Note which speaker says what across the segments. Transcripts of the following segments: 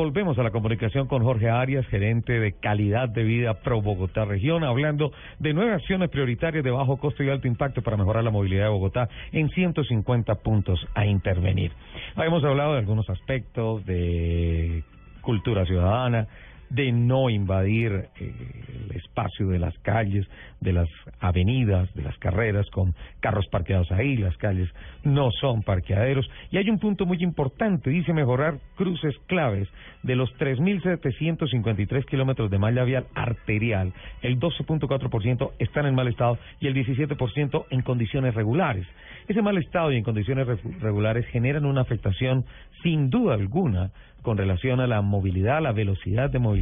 Speaker 1: Volvemos a la comunicación con Jorge Arias, gerente de calidad de vida Pro Bogotá Región, hablando de nueve acciones prioritarias de bajo costo y alto impacto para mejorar la movilidad de Bogotá en 150 puntos a intervenir. Hemos hablado de algunos aspectos de cultura ciudadana, de no invadir eh, el espacio de las calles, de las avenidas, de las carreras con carros parqueados ahí, las calles no son parqueaderos. Y hay un punto muy importante, dice mejorar cruces claves de los 3.753 kilómetros de malla vial arterial, el 12.4% están en mal estado y el 17% en condiciones regulares. Ese mal estado y en condiciones regulares generan una afectación sin duda alguna con relación a la movilidad, la velocidad de movilidad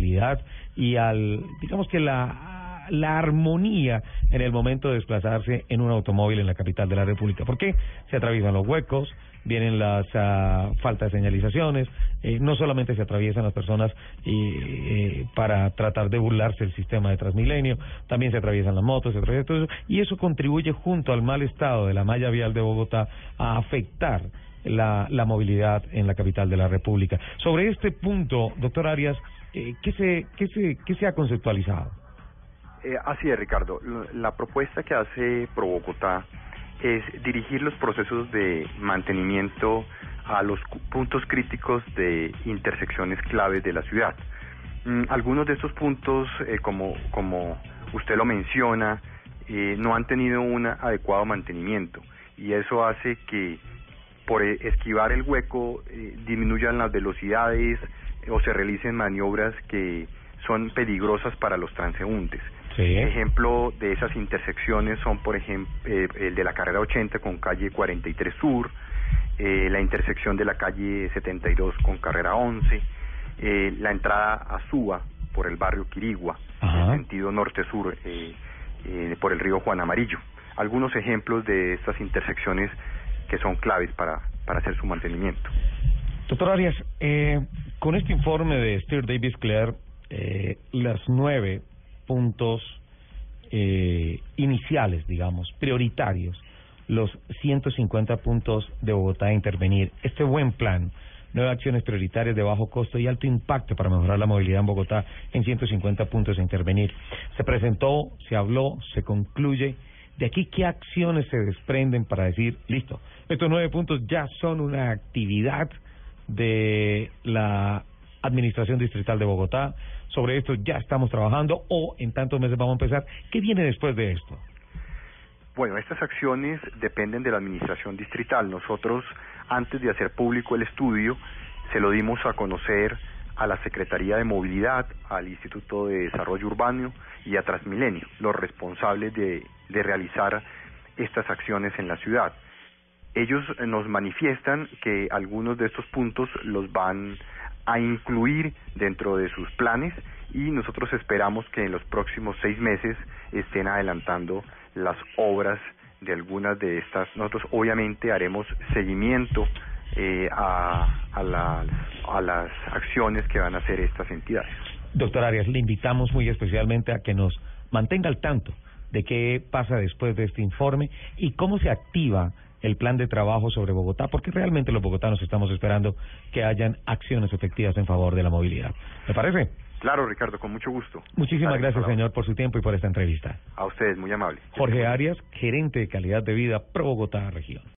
Speaker 1: y al, digamos que la, la armonía en el momento de desplazarse en un automóvil en la capital de la República. ¿Por qué? Se atraviesan los huecos, vienen las uh, faltas de señalizaciones, eh, no solamente se atraviesan las personas eh, para tratar de burlarse del sistema de Transmilenio, también se atraviesan las motos, se atraviesa todo eso, y eso contribuye junto al mal estado de la malla vial de Bogotá a afectar la, la movilidad en la capital de la República. Sobre este punto, doctor Arias, eh, ¿qué, se, qué, se, ¿qué se ha conceptualizado?
Speaker 2: Eh, así es, Ricardo. La propuesta que hace Pro Bogotá es dirigir los procesos de mantenimiento a los puntos críticos de intersecciones claves de la ciudad. Mm, algunos de estos puntos, eh, como, como usted lo menciona, eh, no han tenido un adecuado mantenimiento y eso hace que por e, esquivar el hueco disminuyan las velocidades o se realicen maniobras que son peligrosas para los transeúntes. Ejemplo de esas intersecciones son, por ejemplo, eh, el de la carrera 80 con calle 43 Sur, eh, la intersección de la calle 72 con carrera 11, eh, la entrada a Suba por el barrio Quirigua, en sentido norte-sur, eh, eh, por el río Juan Amarillo. Algunos ejemplos de estas intersecciones que son claves para, para hacer su mantenimiento.
Speaker 1: Doctor Arias, eh, con este informe de Steer Davis Clare, eh, las nueve puntos eh, iniciales, digamos, prioritarios, los 150 puntos de Bogotá a intervenir, este buen plan, nueve acciones prioritarias de bajo costo y alto impacto para mejorar la movilidad en Bogotá en 150 puntos a intervenir. Se presentó, se habló, se concluye. De aquí, ¿qué acciones se desprenden para decir, listo, estos nueve puntos ya son una actividad de la Administración Distrital de Bogotá. Sobre esto ya estamos trabajando o en tantos meses vamos a empezar. ¿Qué viene después de esto?
Speaker 2: Bueno, estas acciones dependen de la Administración Distrital. Nosotros, antes de hacer público el estudio, se lo dimos a conocer a la Secretaría de Movilidad, al Instituto de Desarrollo Urbano y a Transmilenio, los responsables de, de realizar estas acciones en la ciudad. Ellos nos manifiestan que algunos de estos puntos los van a incluir dentro de sus planes y nosotros esperamos que en los próximos seis meses estén adelantando las obras de algunas de estas. Nosotros obviamente haremos seguimiento eh, a, a, las, a las acciones que van a hacer estas entidades.
Speaker 1: Doctor Arias, le invitamos muy especialmente a que nos mantenga al tanto de qué pasa después de este informe y cómo se activa el plan de trabajo sobre Bogotá, porque realmente los bogotanos estamos esperando que hayan acciones efectivas en favor de la movilidad. ¿Me parece?
Speaker 2: Claro, Ricardo, con mucho gusto.
Speaker 1: Muchísimas gracias, señor, por su tiempo y por esta entrevista.
Speaker 2: A ustedes, muy amable.
Speaker 1: Jorge Arias, gerente de calidad de vida Pro Bogotá Región.